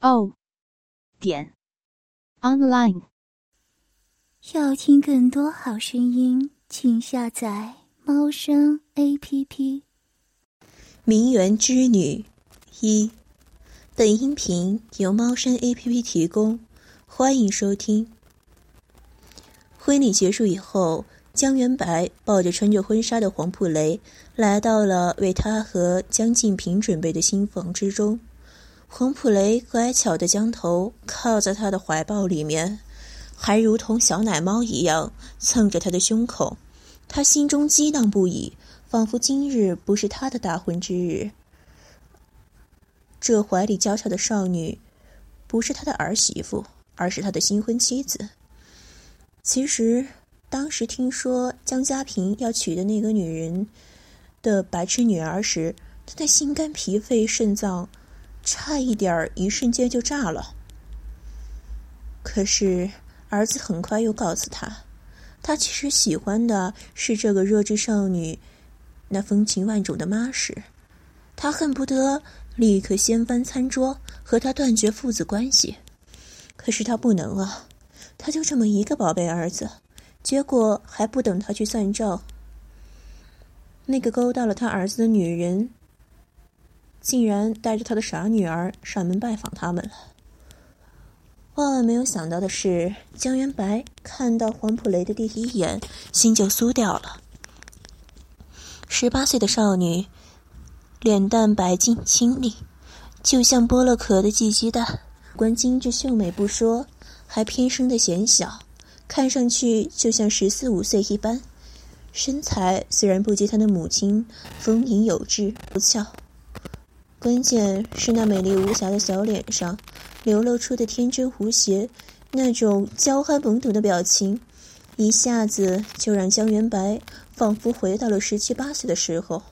o 点 online。要听更多好声音，请下载猫声 A P P。名媛之女一，本音频由猫声 A P P 提供，欢迎收听。婚礼结束以后，江元白抱着穿着婚纱的黄浦雷，来到了为他和江静平准备的新房之中。黄普雷乖巧的将头靠在他的怀抱里面，还如同小奶猫一样蹭着他的胸口。他心中激荡不已，仿佛今日不是他的大婚之日。这怀里娇俏的少女，不是他的儿媳妇，而是他的新婚妻子。其实，当时听说江家平要娶的那个女人的白痴女儿时，他的心肝脾肺肾脏。差一点儿，一瞬间就炸了。可是儿子很快又告诉他，他其实喜欢的是这个弱智少女，那风情万种的妈氏。他恨不得立刻掀翻餐桌，和他断绝父子关系。可是他不能啊，他就这么一个宝贝儿子，结果还不等他去算账，那个勾搭了他儿子的女人。竟然带着他的傻女儿上门拜访他们了。万万没有想到的是，江元白看到黄浦雷的第一眼，心就酥掉了。十八岁的少女，脸蛋白净清丽，就像剥了壳的寄鸡蛋。观精致秀美不说，还偏生的显小，看上去就像十四五岁一般。身材虽然不及她的母亲丰盈有致不俏。关键是那美丽无瑕的小脸上，流露出的天真无邪，那种娇憨懵懂的表情，一下子就让江元白仿佛回到了十七八岁的时候，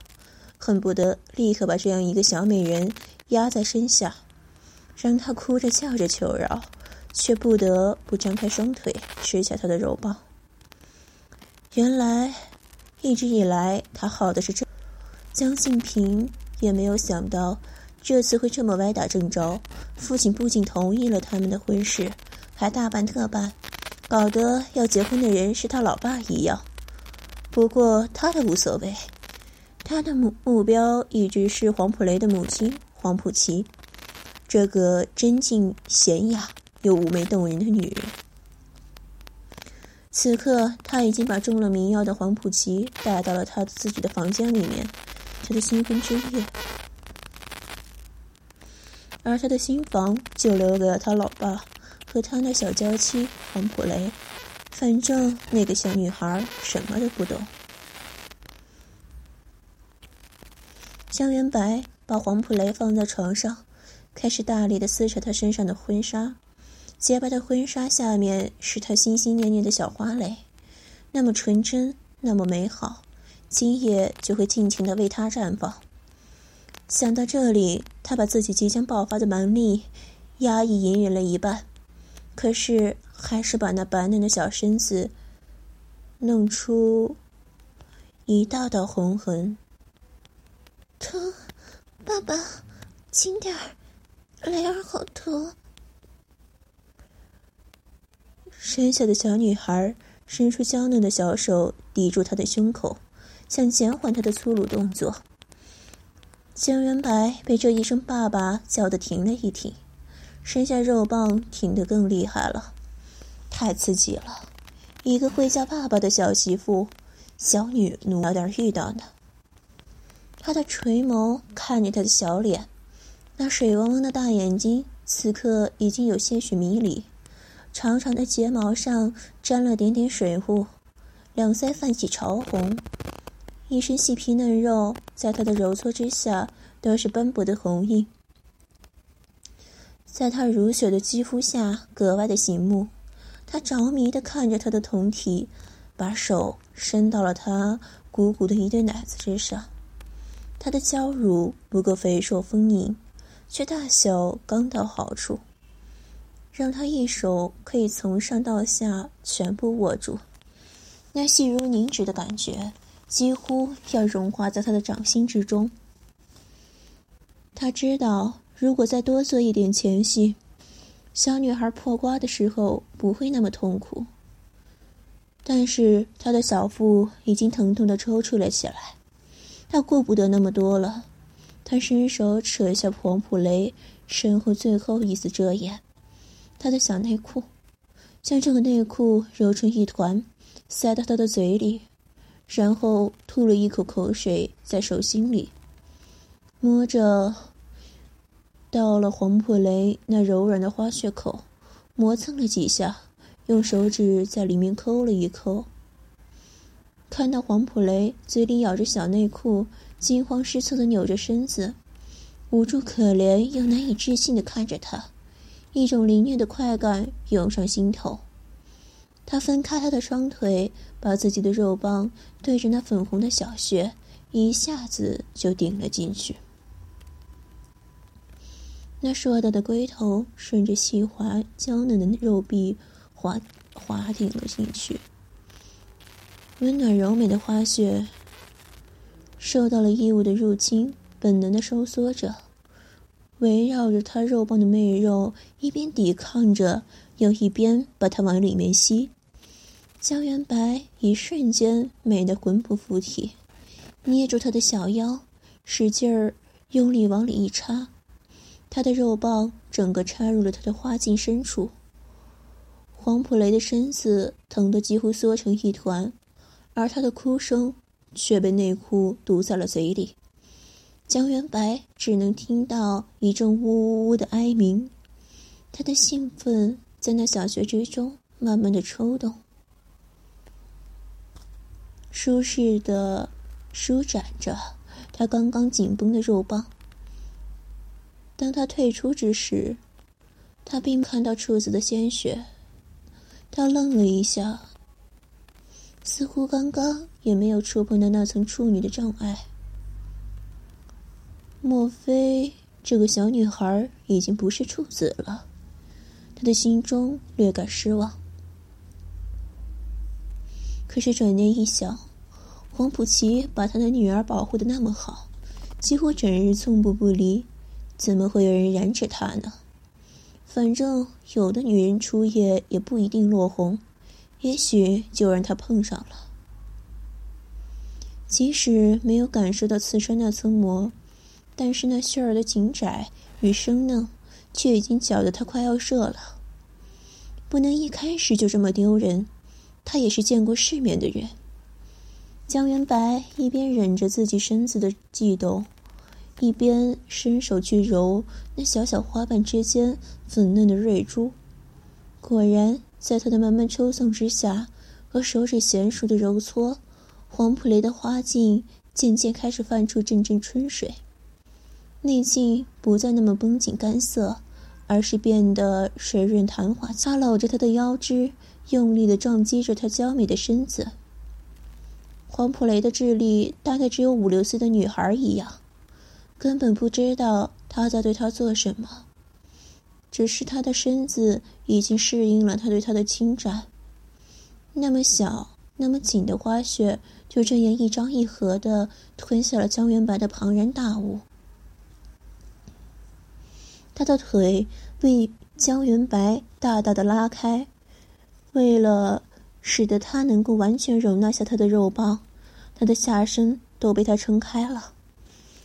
恨不得立刻把这样一个小美人压在身下，让她哭着叫着求饶，却不得不张开双腿吃下她的柔抱。原来，一直以来他好的是这江静平。也没有想到，这次会这么歪打正着。父亲不仅同意了他们的婚事，还大办特办，搞得要结婚的人是他老爸一样。不过他倒无所谓，他的目目标一直是黄浦雷的母亲黄浦琪，这个真静娴雅又妩媚动人的女人。此刻，他已经把中了迷药的黄浦琪带到了他自己的房间里面。他的新婚之夜，而他的新房就留给了他老爸和他那小娇妻黄浦雷。反正那个小女孩什么都不懂。江元白把黄浦雷放在床上，开始大力的撕扯他身上的婚纱。洁白的婚纱下面是他心心念念的小花蕾，那么纯真，那么美好。今夜就会尽情的为他绽放。想到这里，他把自己即将爆发的蛮力压抑隐忍了一半，可是还是把那白嫩的小身子弄出一道道红痕。疼，爸爸，轻点儿，雷儿好疼。身下的小女孩伸出娇嫩的小手抵住他的胸口。想减缓他的粗鲁动作，江元白被这一声“爸爸”叫得停了一停，身下肉棒挺得更厉害了，太刺激了！一个会叫爸爸的小媳妇，小女奴早点遇到呢。他的垂眸看着他的小脸，那水汪汪的大眼睛此刻已经有些许迷离，长长的睫毛上沾了点点水雾，两腮泛起潮红。一身细皮嫩肉，在他的揉搓之下都是斑驳的红印。在他如雪的肌肤下格外的醒目。他着迷的看着他的酮体，把手伸到了他鼓鼓的一对奶子之上。他的娇乳不够肥硕丰盈，却大小刚到好处，让他一手可以从上到下全部握住。那细如凝脂的感觉，几乎要融化在他的掌心之中。他知道，如果再多做一点前戏，小女孩破瓜的时候不会那么痛苦。但是他的小腹已经疼痛的抽搐了起来，他顾不得那么多了。他伸手扯下黄普雷身后最后一丝遮掩，他的小内裤，将这个内裤揉成一团，塞到他的嘴里，然后吐了一口口水在手心里，摸着。到了黄普雷那柔软的花穴口，磨蹭了几下，用手指在里面抠了一抠。看到黄普雷嘴里咬着小内裤，惊慌失措的扭着身子，无助可怜又难以置信的看着他，一种凌虐的快感涌上心头。他分开他的双腿，把自己的肉棒对着那粉红的小穴，一下子就顶了进去。那硕大的龟头顺着细滑娇嫩的肉壁滑滑顶了进去，温暖柔美的花穴受到了异物的入侵，本能的收缩着，围绕着他肉棒的媚肉，一边抵抗着，又一边把它往里面吸。江元白一瞬间美得魂不附体，捏住他的小腰，使劲儿用力往里一插。他的肉棒整个插入了他的花茎深处，黄普雷的身子疼得几乎缩成一团，而他的哭声却被内裤堵在了嘴里。江元白只能听到一阵呜呜呜的哀鸣，他的兴奋在那小穴之中慢慢的抽动，舒适的舒展着他刚刚紧绷的肉棒。当他退出之时，他并看到处子的鲜血。他愣了一下，似乎刚刚也没有触碰到那层处女的障碍。莫非这个小女孩已经不是处子了？他的心中略感失望。可是转念一想，黄浦琪把他的女儿保护的那么好，几乎整日寸步不离。怎么会有人染指他呢？反正有的女人初夜也不一定落红，也许就让他碰上了。即使没有感受到刺穿那层膜，但是那杏儿的紧窄与生嫩，却已经搅得他快要射了。不能一开始就这么丢人，他也是见过世面的人。江元白一边忍着自己身子的悸动。一边伸手去揉那小小花瓣之间粉嫩的蕊珠，果然，在他的慢慢抽送之下和手指娴熟的揉搓，黄浦雷的花茎渐渐开始泛出阵阵春水，内茎不再那么绷紧干涩，而是变得水润弹滑。他搂着他的腰肢，用力的撞击着他娇美的身子。黄普雷的智力大概只有五六岁的女孩一样。根本不知道他在对他做什么，只是他的身子已经适应了他对他的侵占。那么小、那么紧的花穴，就这样一张一合的吞下了江元白的庞然大物。他的腿被江元白大大的拉开，为了使得他能够完全容纳下他的肉棒，他的下身都被他撑开了。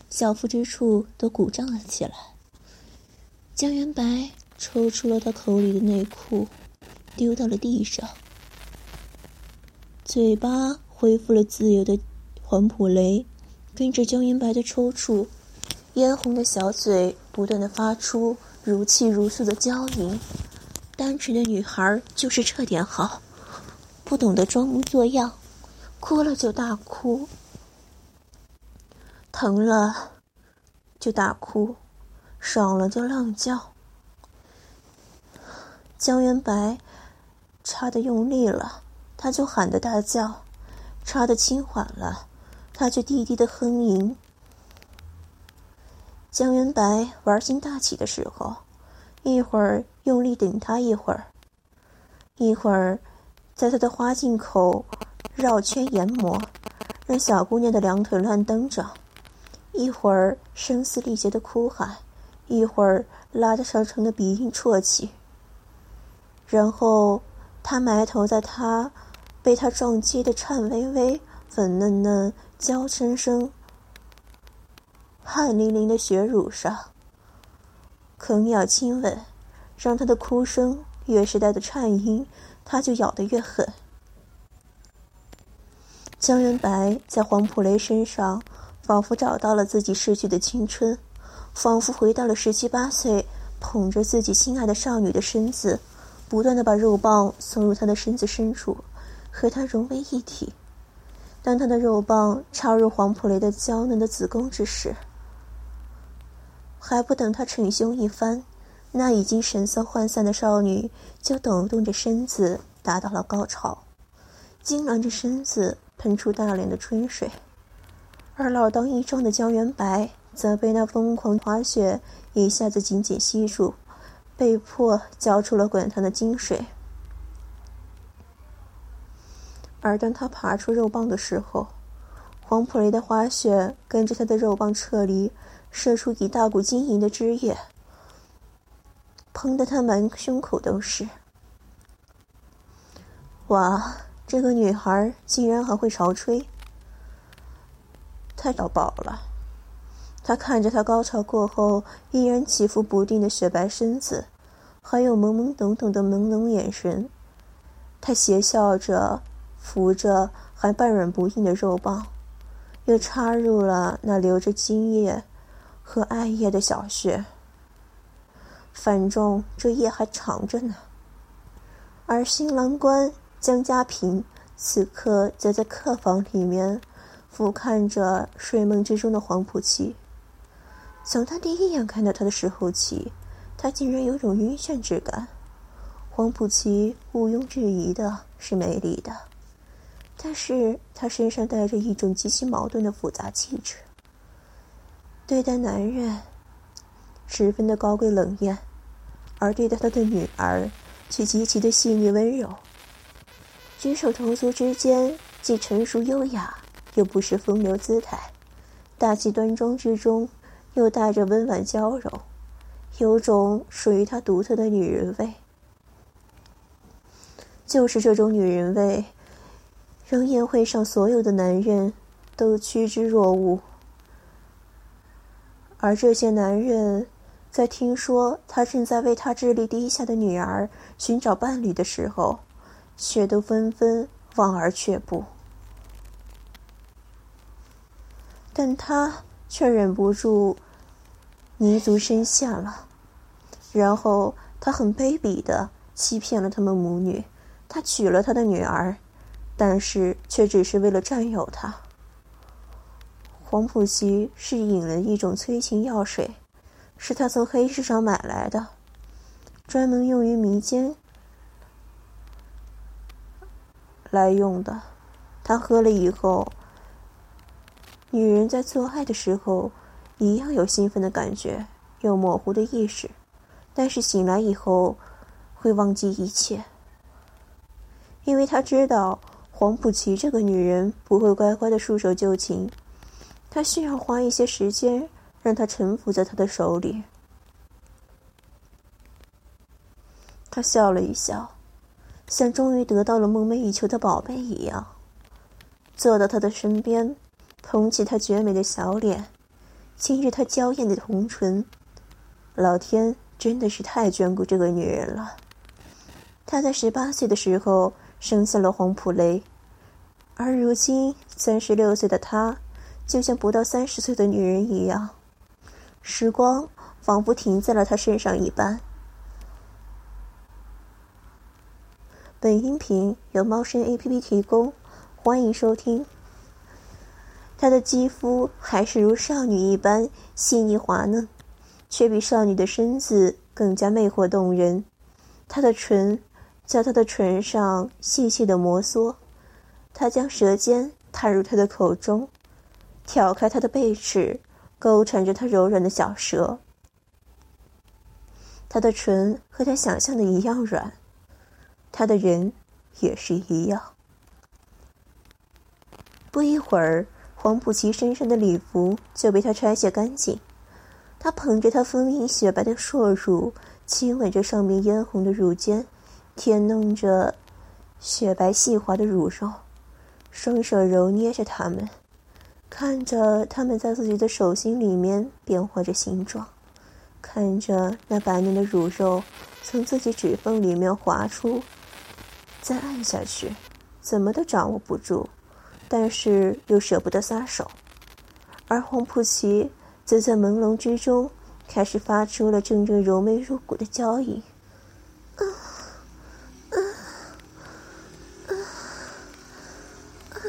小腹之处都鼓胀了起来。江元白抽出了他口里的内裤，丢到了地上。嘴巴恢复了自由的黄浦雷，跟着江元白的抽搐，嫣红的小嘴不断的发出如泣如诉的娇吟。单纯的女孩就是这点好，不懂得装模作样，哭了就大哭。疼了，就大哭；爽了就浪叫。江元白插的用力了，他就喊的大叫；插的轻缓了，他就低低的哼吟。江元白玩心大起的时候，一会儿用力顶他一会儿，一会儿在他的花镜口绕圈研磨，让小姑娘的两腿乱蹬着；一会儿声嘶力竭的哭喊，一会儿拉着长长的鼻音啜泣。然后，他埋头在他被他撞击的颤巍巍、粉嫩嫩、娇生生、汗淋淋的血乳上，啃咬亲吻，让他的哭声越是带着颤音，他就咬得越狠。江元白在黄普雷身上，仿佛找到了自己逝去的青春，仿佛回到了十七八岁，捧着自己心爱的少女的身子。不断的把肉棒送入她的身子深处，和他融为一体。当他的肉棒插入黄普雷的娇嫩的子宫之时，还不等他逞凶一番，那已经神色涣散的少女就抖动着身子达到了高潮，痉挛着身子喷出大量的春水，而老当益壮的江元白则被那疯狂滑雪一下子紧紧吸住。被迫交出了滚烫的金水，而当他爬出肉棒的时候，黄浦雷的花雪跟着他的肉棒撤离，射出一大股晶莹的汁液，喷得他满胸口都是。哇，这个女孩竟然还会潮吹，太找饱了。他看着她高潮过后依然起伏不定的雪白身子，还有懵懵懂懂的朦胧眼神，他邪笑着扶着还半软不硬的肉棒，又插入了那流着精液和艾叶的小穴。反正这夜还长着呢。而新郎官江家平此刻则在客房里面俯瞰着睡梦之中的黄浦琪。从他第一眼看到他的时候起，他竟然有种晕眩之感。黄浦琪毋庸置疑的是美丽的，但是他身上带着一种极其矛盾的复杂气质。对待男人，十分的高贵冷艳，而对待他的女儿，却极其的细腻温柔。举手投足之间，既成熟优雅，又不失风流姿态，大气端庄之中。又带着温婉娇柔，有种属于她独特的女人味。就是这种女人味，让宴会上所有的男人都趋之若鹜。而这些男人，在听说他正在为他智力低下的女儿寻找伴侣的时候，却都纷纷望而却步。但他。却忍不住泥足深陷了，然后他很卑鄙的欺骗了他们母女，他娶了他的女儿，但是却只是为了占有她。黄浦琪是引了一种催情药水，是他从黑市上买来的，专门用于迷奸来用的。他喝了以后。女人在做爱的时候，一样有兴奋的感觉，有模糊的意识，但是醒来以后，会忘记一切。因为他知道黄浦琪这个女人不会乖乖的束手就擒，他需要花一些时间让她臣服在他的手里。他笑了一笑，像终于得到了梦寐以求的宝贝一样，坐到他的身边。捧起她绝美的小脸，亲着她娇艳的红唇，老天真的是太眷顾这个女人了。她在十八岁的时候生下了黄普雷，而如今三十六岁的她，就像不到三十岁的女人一样，时光仿佛停在了她身上一般。本音频由猫声 A P P 提供，欢迎收听。她的肌肤还是如少女一般细腻滑嫩，却比少女的身子更加魅惑动人。他的唇在他的唇上细细的摩挲，他将舌尖探入他的口中，挑开他的背齿，勾缠着他柔软的小舌。他的唇和他想象的一样软，他的人也是一样。不一会儿，黄浦琪身上的礼服就被他拆卸干净。他捧着她丰盈雪白的硕乳，亲吻着上面嫣红的乳尖，舔弄着雪白细滑的乳肉，双手揉捏着它们，看着它们在自己的手心里面变化着形状。看着那白嫩的乳肉从自己指缝里面滑出，再按下去，怎么都掌握不住，但是又舍不得撒手。而黄浦琪则在朦胧之中开始发出了阵阵柔媚入骨的娇吟。啊啊啊啊！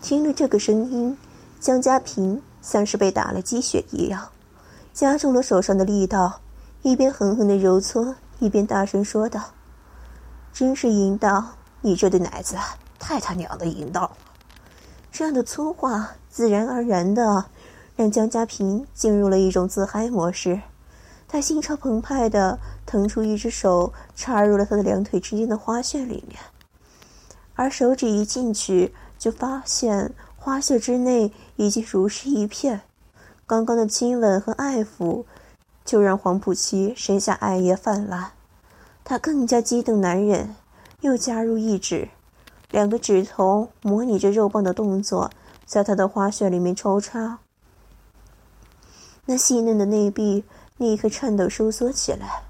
听了这个声音，江家平。像是被打了鸡血一样，加重了手上的力道，一边狠狠的揉搓，一边大声说道：“真是淫荡！你这对奶子太他娘的淫荡了！”这样的粗话自然而然的让江家平进入了一种自嗨模式，他心潮澎湃的腾出一只手插入了他的两腿之间的花穴里面，而手指一进去，就发现。花穴之内已经如湿一片，刚刚的亲吻和爱抚，就让黄浦琪身下爱液泛滥。他更加激动难忍，又加入一指，两个指头模拟着肉棒的动作，在他的花穴里面抽插。那细嫩的内壁立刻颤抖收缩起来，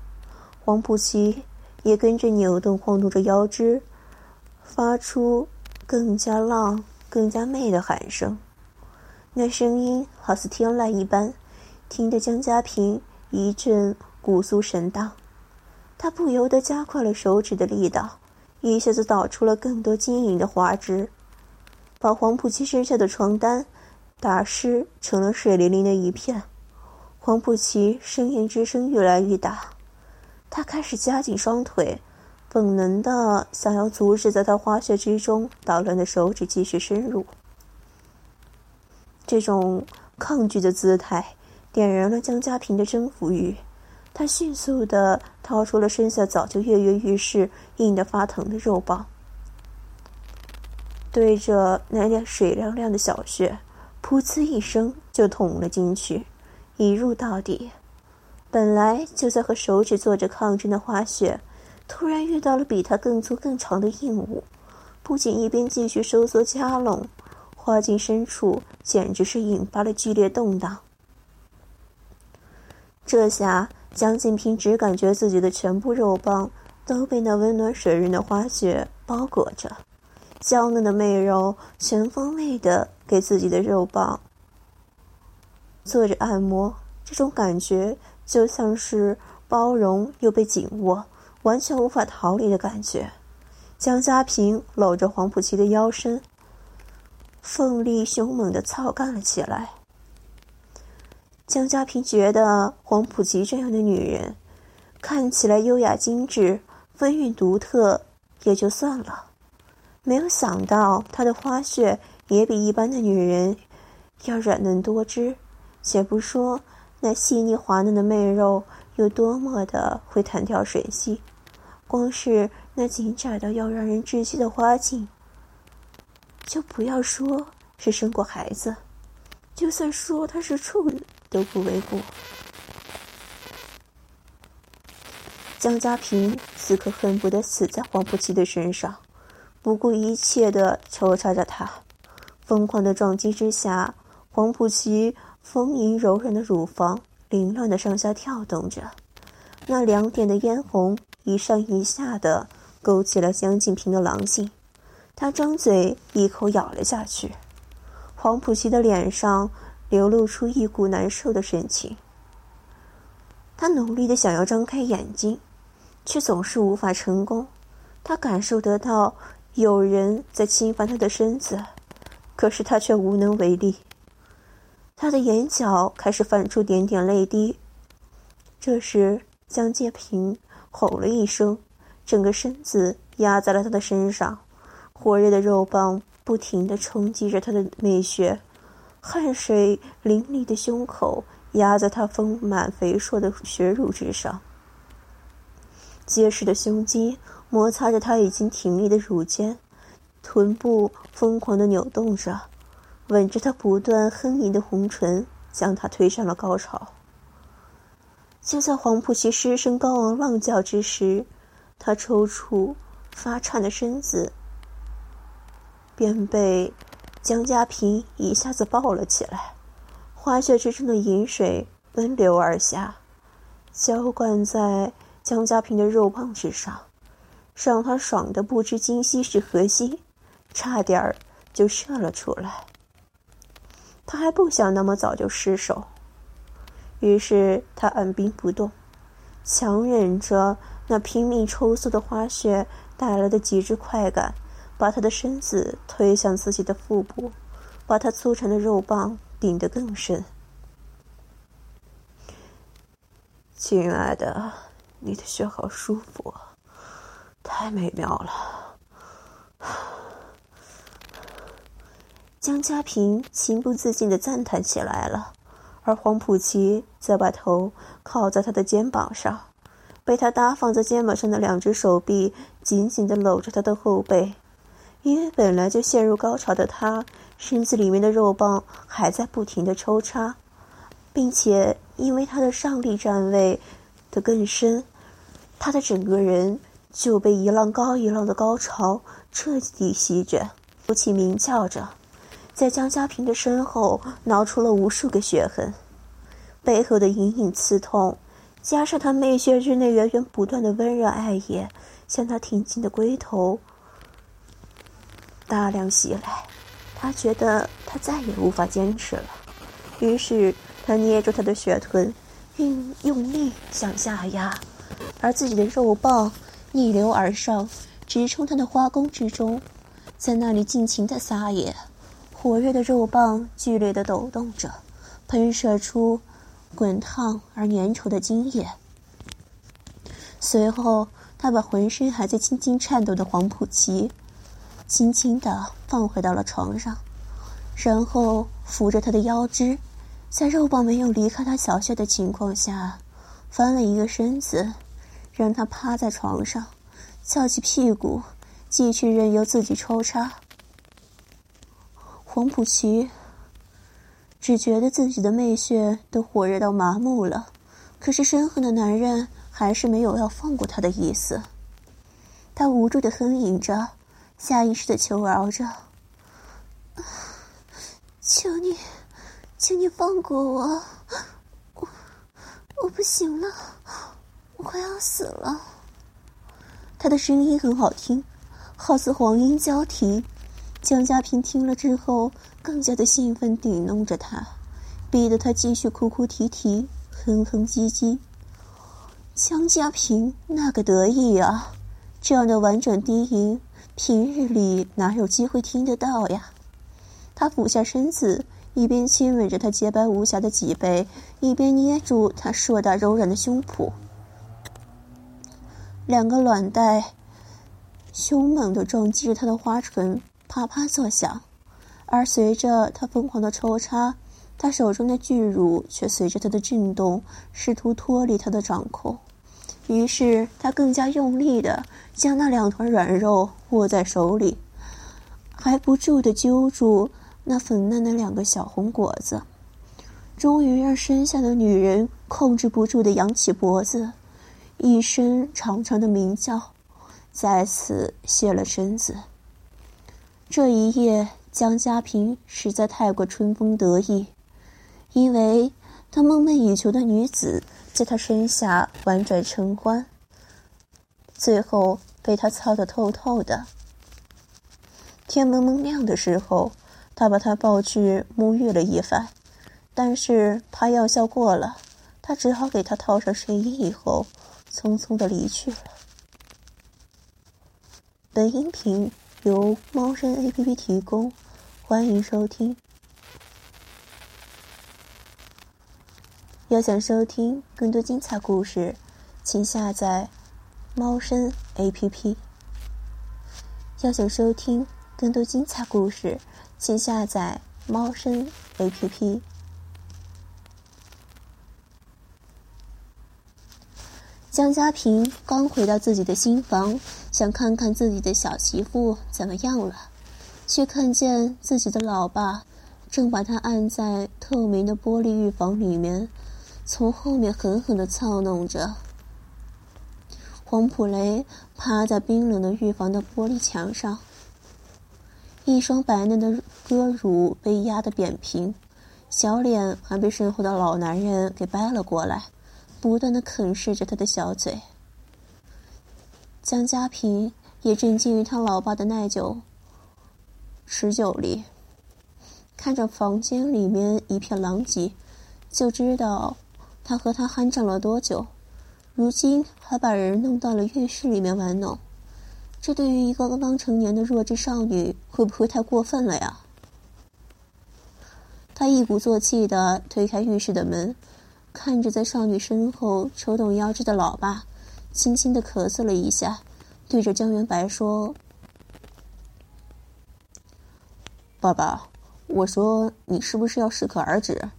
黄浦琪也跟着扭动晃动着腰肢，发出更加浪。更加媚的喊声，那声音好似天籁一般，听得江家平一阵骨酥神荡。他不由得加快了手指的力道，一下子导出了更多晶莹的花枝，把黄浦奇身下的床单打湿成了水淋淋的一片。黄浦奇呻吟之声越来越大，他开始夹紧双腿。本能的想要阻止在他花穴之中捣乱的手指继续深入，这种抗拒的姿态点燃了江家平的征服欲，他迅速的掏出了身下早就跃跃欲试、硬得发疼的肉棒，对着那点水亮亮的小穴，噗呲一声就捅了进去，一入到底。本来就在和手指做着抗争的花穴。突然遇到了比他更粗更长的硬物，不仅一边继续收缩加拢，花茎深处简直是引发了剧烈动荡。这下江静平只感觉自己的全部肉棒都被那温暖水润的花雪包裹着，娇嫩的媚肉全方位的给自己的肉棒做着按摩，这种感觉就像是包容又被紧握。完全无法逃离的感觉，江家平搂着黄浦琪的腰身，奋力凶猛的操干了起来。江家平觉得黄浦吉这样的女人，看起来优雅精致、风韵独特也就算了，没有想到她的花穴也比一般的女人要软嫩多汁。且不说那细腻滑嫩的媚肉有多么的会弹跳吮吸。光是那紧窄到要让人窒息的花茎，就不要说是生过孩子，就算说她是处女都不为过。江家平此刻恨不得死在黄浦琪的身上，不顾一切的抽插着他。疯狂的撞击之下，黄浦琪丰盈柔软的乳房凌乱的上下跳动着，那两点的嫣红。一上一下的勾起了江静平的狼性，他张嘴一口咬了下去。黄浦琪的脸上流露出一股难受的神情，他努力的想要张开眼睛，却总是无法成功。他感受得到有人在侵犯他的身子，可是他却无能为力。他的眼角开始泛出点点泪滴，这时江介平吼了一声，整个身子压在了他的身上，火热的肉棒不停地冲击着他的媚穴，汗水淋漓的胸口压在他丰满肥硕的血乳之上，结实的胸肌摩擦着他已经挺立的乳尖，臀部疯狂的扭动着，吻着他不断哼吟的红唇，将他推上了高潮。就在黄浦奇失声高昂浪叫之时，他抽搐、发颤的身子便被江家平一下子抱了起来，花穴之中的饮水奔流而下，浇灌在江家平的肉棒之上，让他爽得不知今夕是何夕，差点儿就射了出来。他还不想那么早就失手。于是他按兵不动，强忍着那拼命抽搐的花穴带来的极致快感，把他的身子推向自己的腹部，把他粗长的肉棒顶得更深。亲爱的，你的穴好舒服，太美妙了。江家平情不自禁的赞叹起来了。而黄浦奇则把头靠在他的肩膀上，被他搭放在肩膀上的两只手臂紧紧地搂着他的后背。因为本来就陷入高潮的他，身子里面的肉棒还在不停地抽插，并且因为他的上力站位的更深，他的整个人就被一浪高一浪的高潮彻底席卷，不起鸣叫着。在江家平的身后挠出了无数个血痕，背后的隐隐刺痛，加上他媚穴之内源源不断的温热爱液，向他挺进的龟头大量袭来。他觉得他再也无法坚持了，于是他捏住他的血臀，用用力向下压，而自己的肉棒逆流而上，直冲他的花宫之中，在那里尽情的撒野。火热的肉棒剧烈的抖动着，喷射出滚烫而粘稠的精液。随后，他把浑身还在轻轻颤抖的黄浦奇轻轻的放回到了床上，然后扶着他的腰肢，在肉棒没有离开他小穴的情况下，翻了一个身子，让他趴在床上，翘起屁股，继续任由自己抽插。黄浦奇只觉得自己的媚穴都火热到麻木了，可是身后的男人还是没有要放过他的意思。他无助的哼吟着，下意识的求饶着：“求你，请你放过我，我我不行了，我快要死了。”他的声音很好听，好似黄莺交啼。江家平听了之后，更加的兴奋，抵弄着他，逼得他继续哭哭啼啼，哼哼唧唧。江家平那个得意啊，这样的婉转低吟，平日里哪有机会听得到呀？他俯下身子，一边亲吻着她洁白无瑕的脊背，一边捏住她硕大柔软的胸脯，两个卵袋凶猛的撞击着他的花唇。啪啪作响，而随着他疯狂的抽插，他手中的巨乳却随着他的震动，试图脱离他的掌控。于是他更加用力的将那两团软肉握在手里，还不住的揪住那粉嫩的两个小红果子，终于让身下的女人控制不住的扬起脖子，一声长长的鸣叫，再次卸了身子。这一夜，江家平实在太过春风得意，因为他梦寐以求的女子在他身下婉转承欢，最后被他操得透透的。天蒙蒙亮的时候，他把他抱去沐浴了一番，但是怕药效过了，他只好给他套上睡衣以后，匆匆的离去了。本音频。由猫生 A P P 提供，欢迎收听。要想收听更多精彩故事，请下载猫声 APP。要想收听更多精彩故事，请下载猫声 APP。江家平刚回到自己的新房，想看看自己的小媳妇怎么样了，却看见自己的老爸正把他按在透明的玻璃浴房里面，从后面狠狠的操弄着。黄普雷趴在冰冷的浴房的玻璃墙上，一双白嫩的歌乳被压得扁平，小脸还被身后的老男人给掰了过来，不断的啃噬着他的小嘴。江家平也震惊于他老爸的耐久、持久力，看着房间里面一片狼藉，就知道他和他酣战了多久。如今还把人弄到了浴室里面玩弄，这对于一个刚刚成年的弱智少女，会不会太过分了呀？他一鼓作气的推开浴室的门，看着在少女身后抽动腰肢的老爸，轻轻的咳嗽了一下，对着江元白说：“爸爸，我说你是不是要适可而止？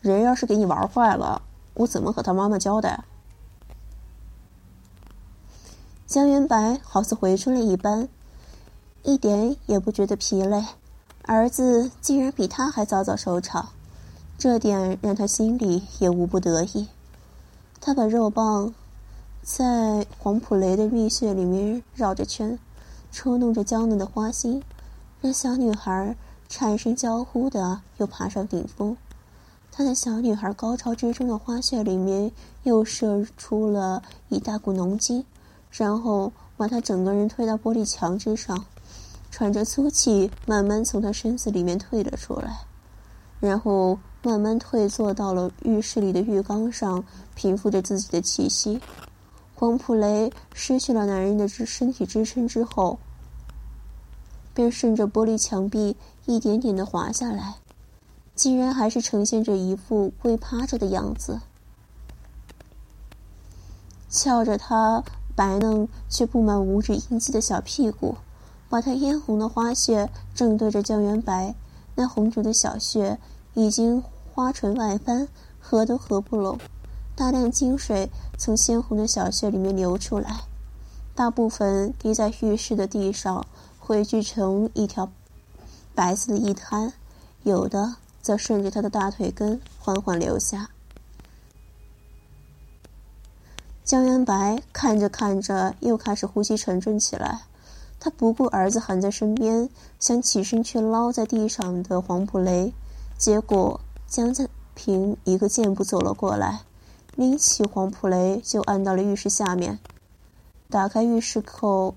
人要是给你玩坏了，我怎么和他妈妈交代？”江元白好似回春了一般，一点也不觉得疲累。儿子竟然比他还早早收场，这点让他心里也无不得意。他把肉棒在黄浦雷的蜜穴里面绕着圈，抽弄着娇嫩的花心，让小女孩产生娇呼的又爬上顶峰。他在小女孩高潮之中的花穴里面又射出了一大股浓精。然后把他整个人推到玻璃墙之上，喘着粗气，慢慢从他身子里面退了出来，然后慢慢退坐到了浴室里的浴缸上，平复着自己的气息。黄普雷失去了男人的支身体支撑之后，便顺着玻璃墙壁一点点的滑下来，竟然还是呈现着一副跪趴着的样子，翘着他。白嫩却布满五指印记的小屁股，把他嫣红的花穴正对着江元白，那红肿的小穴已经花唇外翻，合都合不拢，大量精水从鲜红的小穴里面流出来，大部分滴在浴室的地上，汇聚成一条白色的一滩，有的则顺着他的大腿根缓缓流下。江元白看着看着，又开始呼吸沉重起来。他不顾儿子喊在身边，想起身去捞在地上的黄浦雷，结果江家平一个箭步走了过来，拎起黄浦雷就按到了浴室下面，打开浴室口，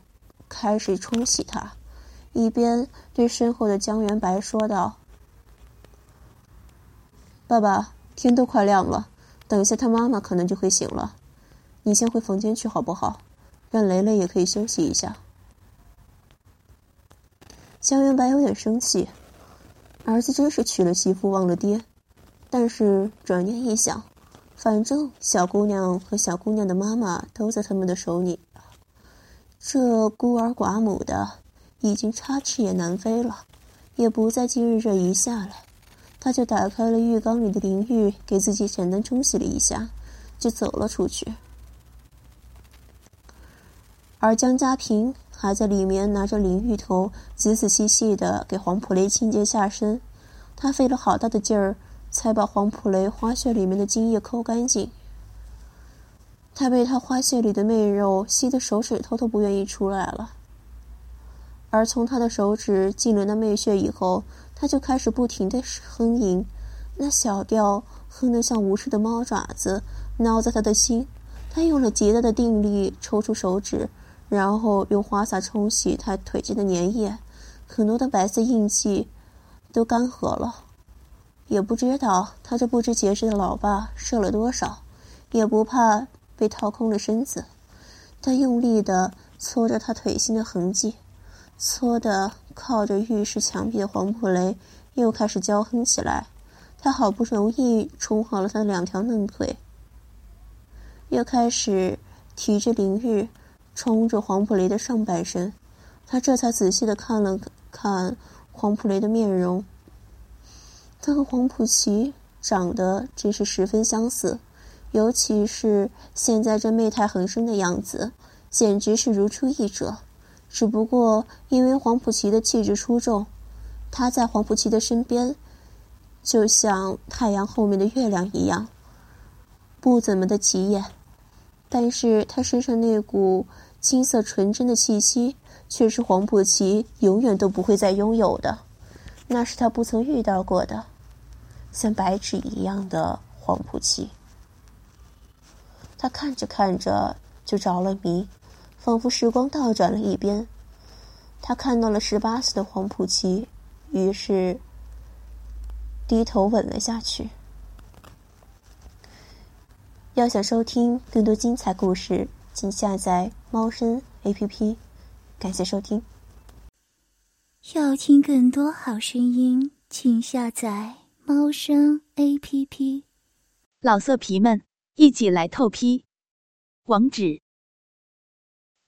开始冲洗他，一边对身后的江元白说道：“爸爸，天都快亮了，等一下他妈妈可能就会醒了。”你先回房间去好不好？让雷雷也可以休息一下。江元白有点生气，儿子真是娶了媳妇忘了爹。但是转念一想，反正小姑娘和小姑娘的妈妈都在他们的手里，这孤儿寡母的已经插翅也难飞了，也不再今日这一下了。他就打开了浴缸里的淋浴，给自己简单冲洗了一下，就走了出去。而江家平还在里面拿着淋浴头，仔仔细细的给黄普雷清洁下身。他费了好大的劲儿，才把黄普雷花穴里面的精液抠干净。他被他花穴里的媚肉吸得手指头都不愿意出来了。而从他的手指进了那媚穴以后，他就开始不停的哼吟，那小调哼得像无数的猫爪子挠在他的心。他用了极大的定力抽出手指。然后用花洒冲洗他腿间的粘液，很多的白色印记都干涸了。也不知道他这不知节制的老爸射了多少，也不怕被掏空了身子。他用力的搓着他腿心的痕迹，搓的靠着浴室墙壁的黄浦雷又开始娇哼起来。他好不容易冲好了他的两条嫩腿，又开始提着灵玉，冲着黄浦雷的上半身。他这才仔细的看了看黄浦雷的面容。他和黄浦奇长得真是十分相似，尤其是现在这媚态横生的样子，简直是如出一辙。只不过因为黄浦奇的气质出众，他在黄浦奇的身边，就像太阳后面的月亮一样，不怎么的起眼。但是他身上那股青涩纯真的气息，却是黄浦奇永远都不会再拥有的，那是他不曾遇到过的。像白纸一样的黄浦旗，他看着看着就着了迷，仿佛时光倒转了一边。他看到了十八岁的黄浦奇，于是低头吻了下去。要想收听更多精彩故事，请下载猫声 A P P。感谢收听。要听更多好声音，请下载。猫声 A P P，老色皮们一起来透批，网址